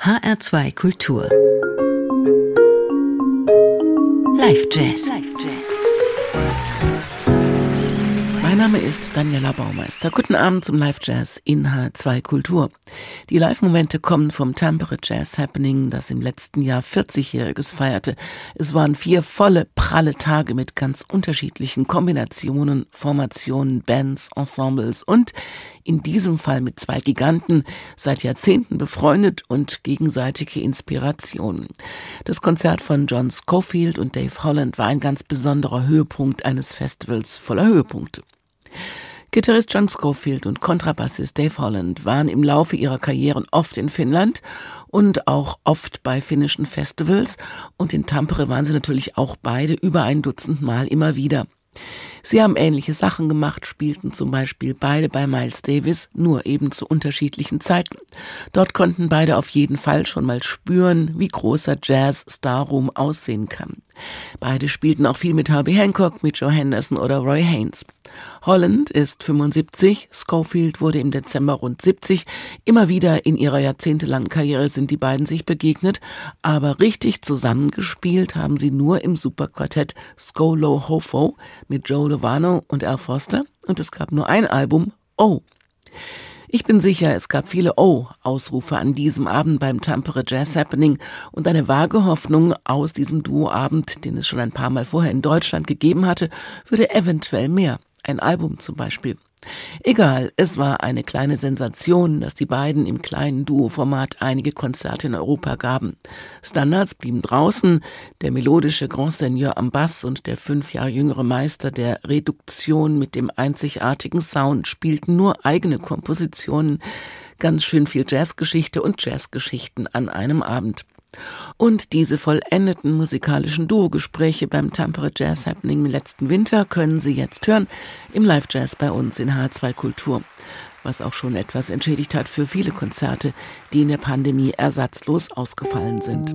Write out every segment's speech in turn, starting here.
HR2 Kultur. Live Jazz. Name ist Daniela Baumeister. Guten Abend zum Live Jazz in H2 Kultur. Die Live-Momente kommen vom Tampere Jazz Happening, das im letzten Jahr 40-Jähriges feierte. Es waren vier volle, pralle Tage mit ganz unterschiedlichen Kombinationen, Formationen, Bands, Ensembles und in diesem Fall mit zwei Giganten, seit Jahrzehnten befreundet und gegenseitige Inspirationen. Das Konzert von John Schofield und Dave Holland war ein ganz besonderer Höhepunkt eines Festivals voller Höhepunkte. Gitarrist John Schofield und Kontrabassist Dave Holland waren im Laufe ihrer Karrieren oft in Finnland und auch oft bei finnischen Festivals und in Tampere waren sie natürlich auch beide über ein Dutzend Mal immer wieder. Sie haben ähnliche Sachen gemacht, spielten zum Beispiel beide bei Miles Davis, nur eben zu unterschiedlichen Zeiten. Dort konnten beide auf jeden Fall schon mal spüren, wie großer Jazz-Starroom aussehen kann. Beide spielten auch viel mit Herbie Hancock, mit Joe Henderson oder Roy Haynes. Holland ist 75, Schofield wurde im Dezember rund 70. Immer wieder in ihrer jahrzehntelangen Karriere sind die beiden sich begegnet, aber richtig zusammengespielt haben sie nur im Superquartett Skolo Hofo mit Joe Lovano und Al Foster und es gab nur ein Album, Oh. Ich bin sicher, es gab viele Oh-Ausrufe an diesem Abend beim Tampere Jazz Happening und eine vage Hoffnung aus diesem Duoabend, den es schon ein paar Mal vorher in Deutschland gegeben hatte, würde eventuell mehr. Ein Album zum Beispiel. Egal, es war eine kleine Sensation, dass die beiden im kleinen Duo-Format einige Konzerte in Europa gaben. Standards blieben draußen, der melodische Grand Seigneur am Bass und der fünf Jahre jüngere Meister der Reduktion mit dem einzigartigen Sound spielten nur eigene Kompositionen, ganz schön viel Jazzgeschichte und Jazzgeschichten an einem Abend. Und diese vollendeten musikalischen Duo-Gespräche beim Tampere Jazz Happening im letzten Winter können Sie jetzt hören im Live Jazz bei uns in H2 Kultur. Was auch schon etwas entschädigt hat für viele Konzerte, die in der Pandemie ersatzlos ausgefallen sind.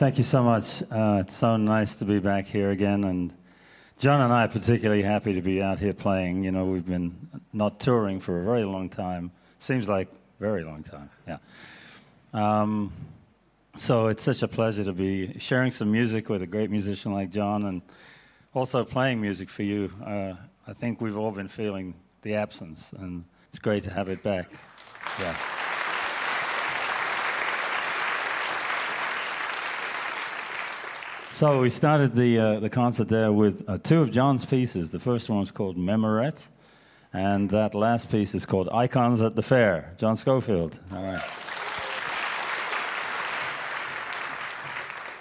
Thank you so much. Uh, it's so nice to be back here again. And John and I are particularly happy to be out here playing. You know, we've been not touring for a very long time. Seems like very long time, yeah. Um, so it's such a pleasure to be sharing some music with a great musician like John and also playing music for you. Uh, I think we've all been feeling the absence, and it's great to have it back. Yeah. So we started the, uh, the concert there with uh, two of John's pieces. The first one was called Memorette, and that last piece is called Icons at the Fair. John Schofield. All right.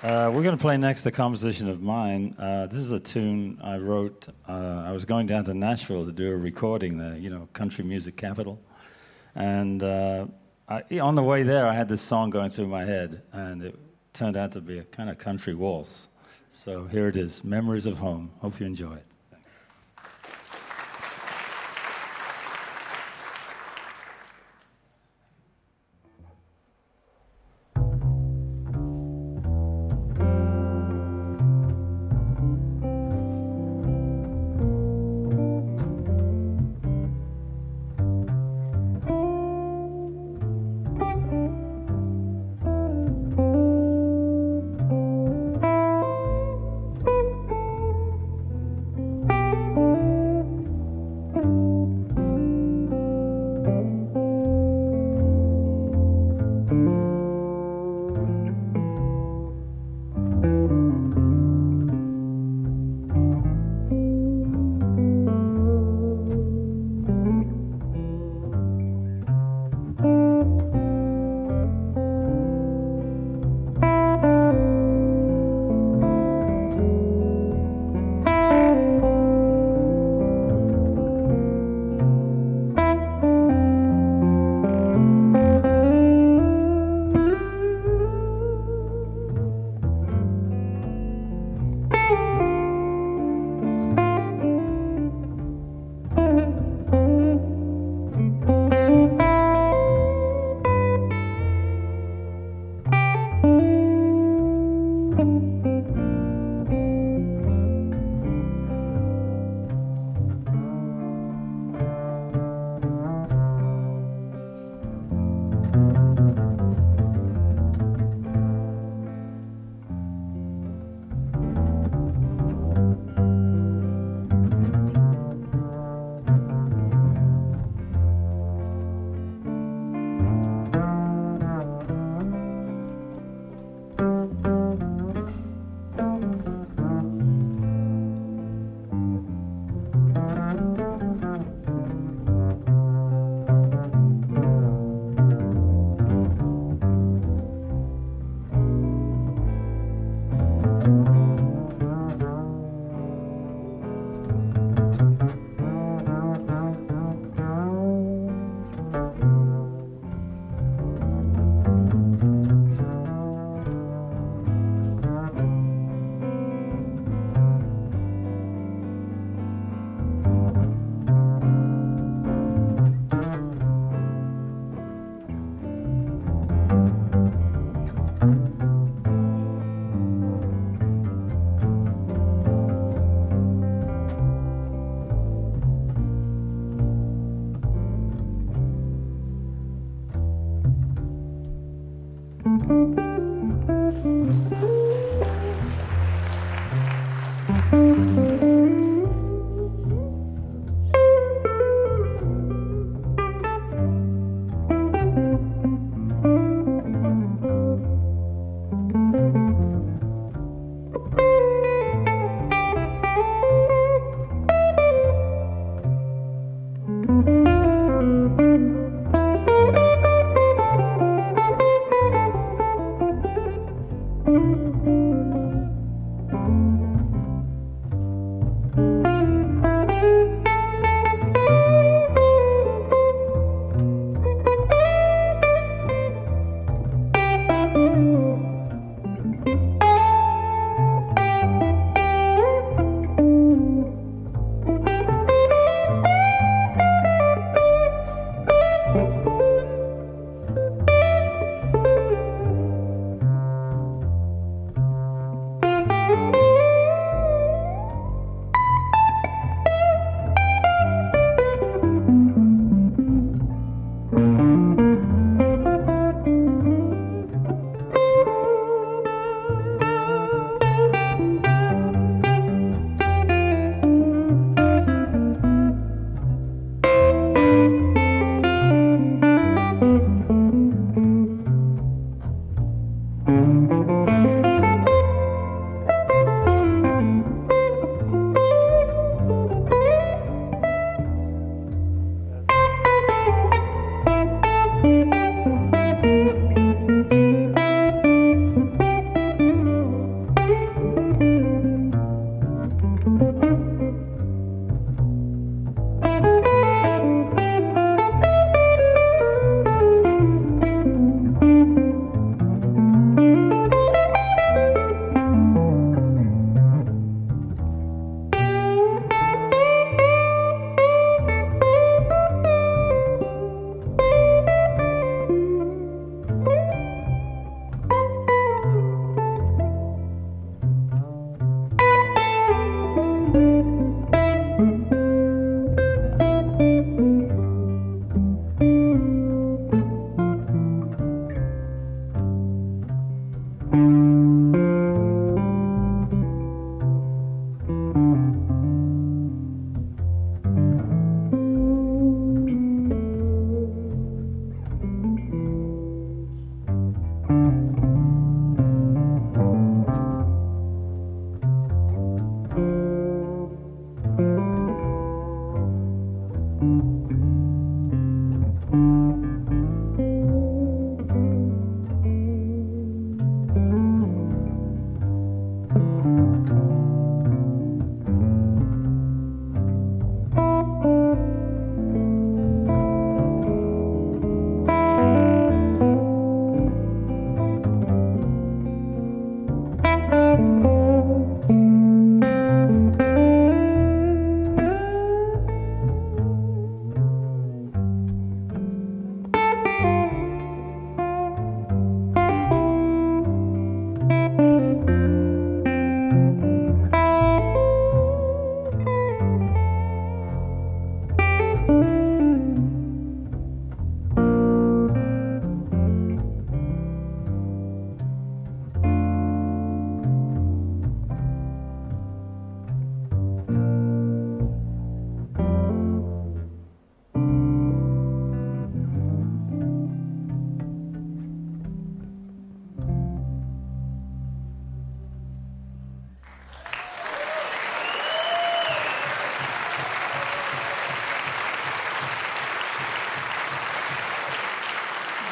Uh, we're going to play next a composition of mine. Uh, this is a tune I wrote. Uh, I was going down to Nashville to do a recording there, you know, country music capital. And uh, I, on the way there, I had this song going through my head, and it turned out to be a kind of country waltz. So here it is Memories of Home. Hope you enjoy it.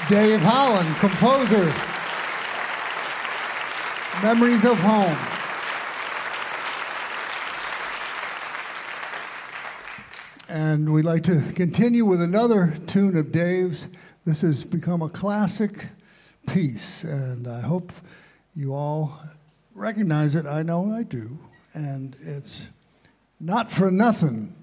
Dave Holland, composer, Memories of Home. And we'd like to continue with another tune of Dave's. This has become a classic piece, and I hope you all recognize it. I know I do. And it's not for nothing.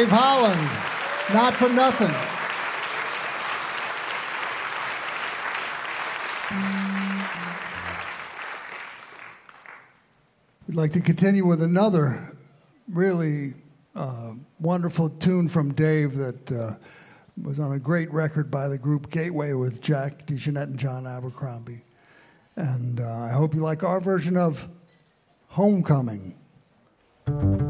Dave Holland, not for nothing. We'd like to continue with another really uh, wonderful tune from Dave that uh, was on a great record by the group Gateway with Jack DeJohnette and John Abercrombie. And uh, I hope you like our version of Homecoming. homecoming.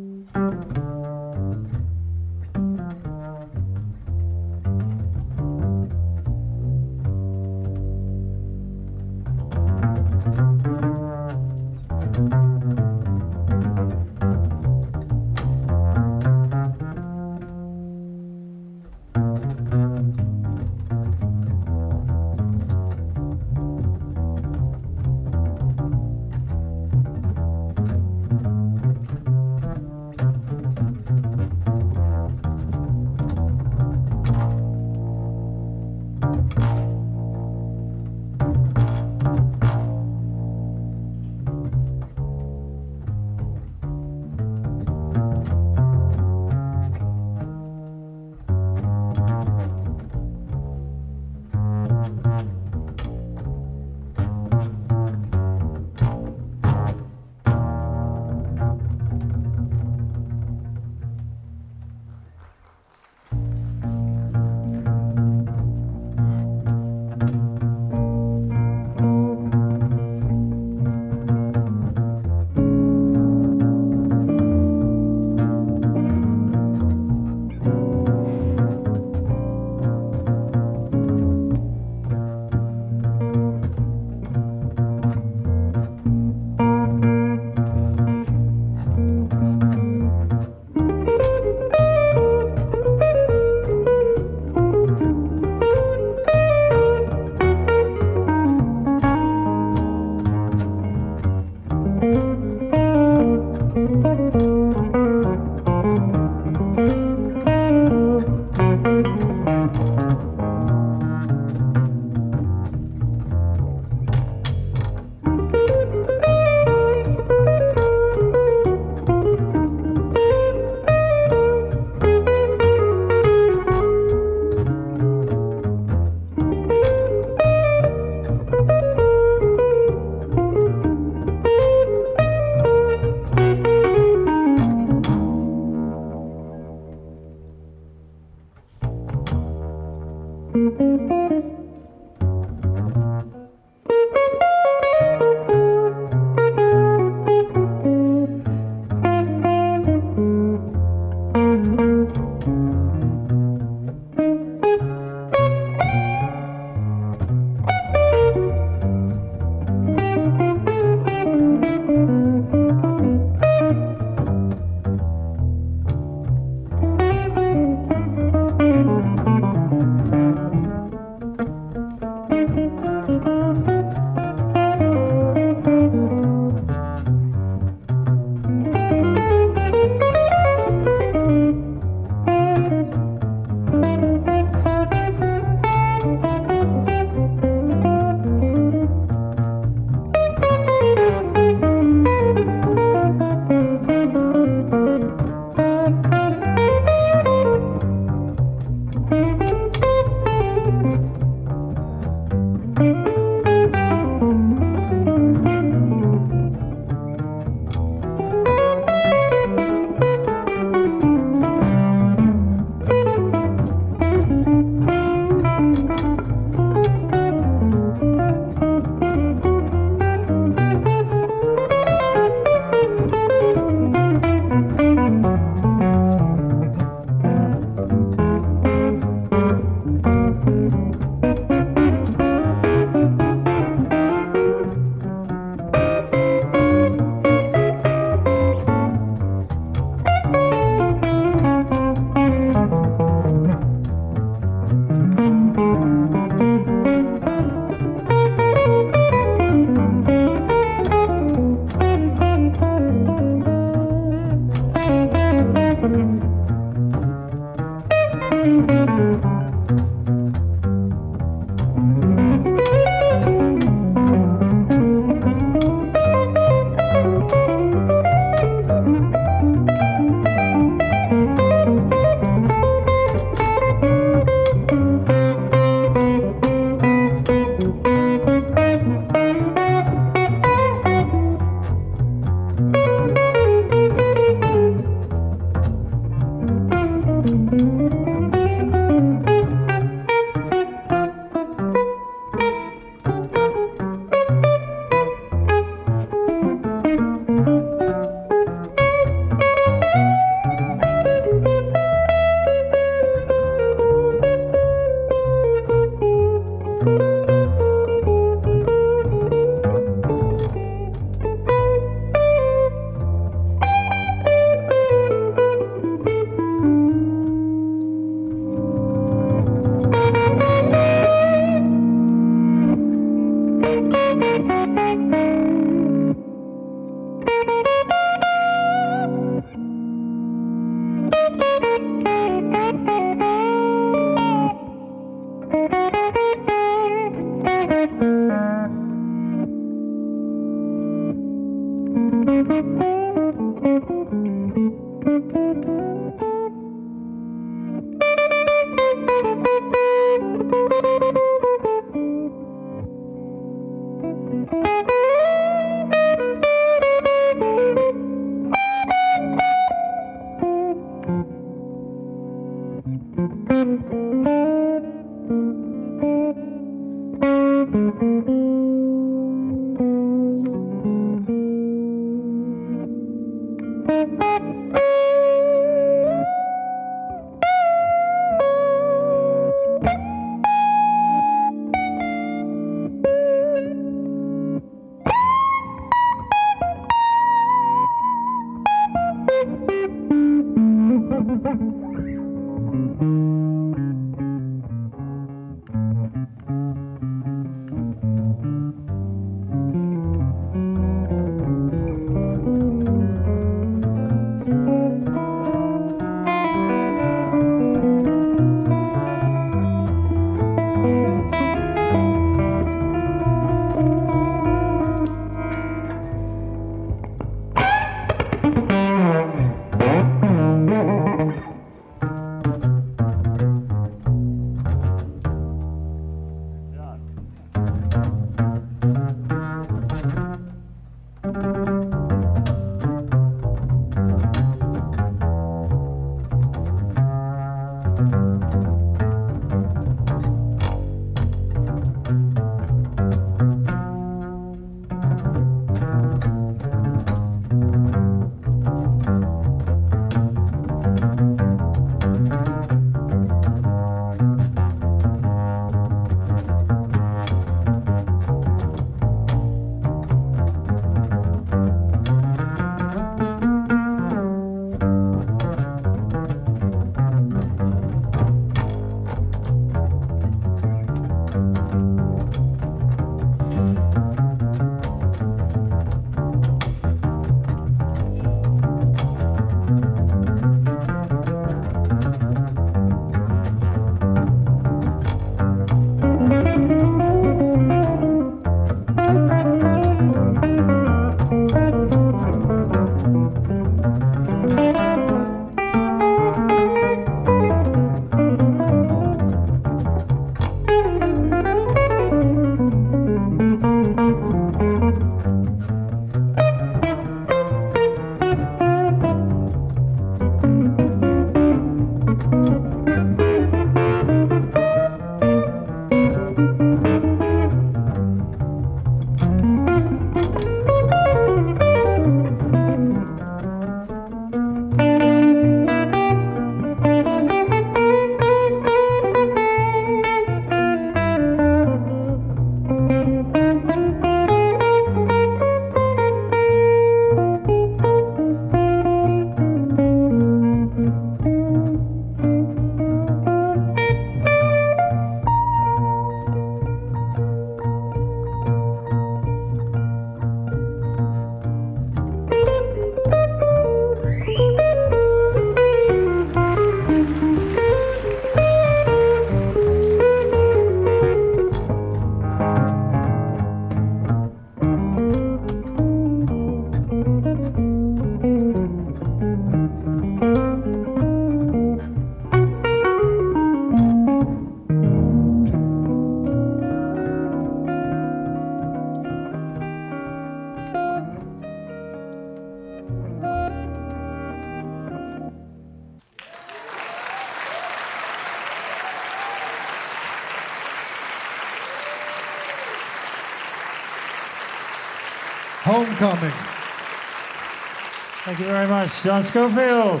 Much, John Schofield.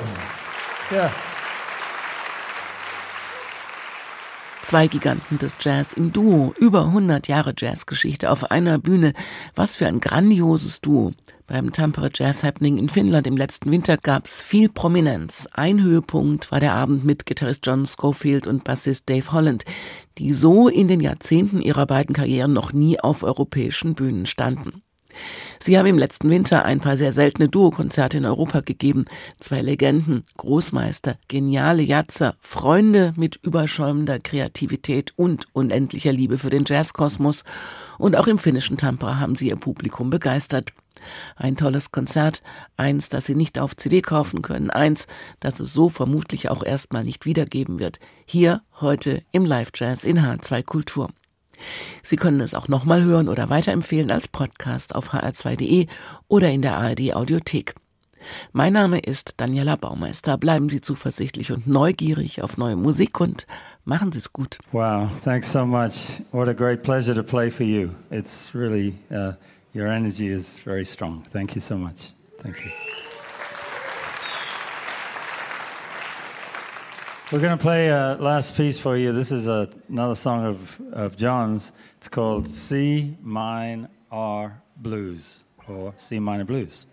Yeah. Zwei Giganten des Jazz im Duo, über 100 Jahre Jazzgeschichte auf einer Bühne. Was für ein grandioses Duo. Beim Tampere Jazz Happening in Finnland im letzten Winter gab es viel Prominenz. Ein Höhepunkt war der Abend mit Gitarrist John Schofield und Bassist Dave Holland, die so in den Jahrzehnten ihrer beiden Karrieren noch nie auf europäischen Bühnen standen. Sie haben im letzten Winter ein paar sehr seltene Duokonzerte in Europa gegeben. Zwei Legenden, Großmeister, geniale Jatzer, Freunde mit überschäumender Kreativität und unendlicher Liebe für den Jazzkosmos. Und auch im finnischen Tampere haben sie ihr Publikum begeistert. Ein tolles Konzert, eins, das Sie nicht auf CD kaufen können, eins, das es so vermutlich auch erstmal nicht wiedergeben wird. Hier heute im Live Jazz in H2 Kultur. Sie können es auch nochmal hören oder weiterempfehlen als Podcast auf hr2.de oder in der ARD Audiothek. Mein Name ist Daniela Baumeister. Bleiben Sie zuversichtlich und neugierig auf neue Musik und machen Sie es gut. Wow, thanks so much. What a great pleasure to play for you. It's really, uh, your energy is very strong. Thank you so much. Thank you. We're going to play a last piece for you. This is a, another song of, of John's. It's called C Mine R Blues or C Minor Blues.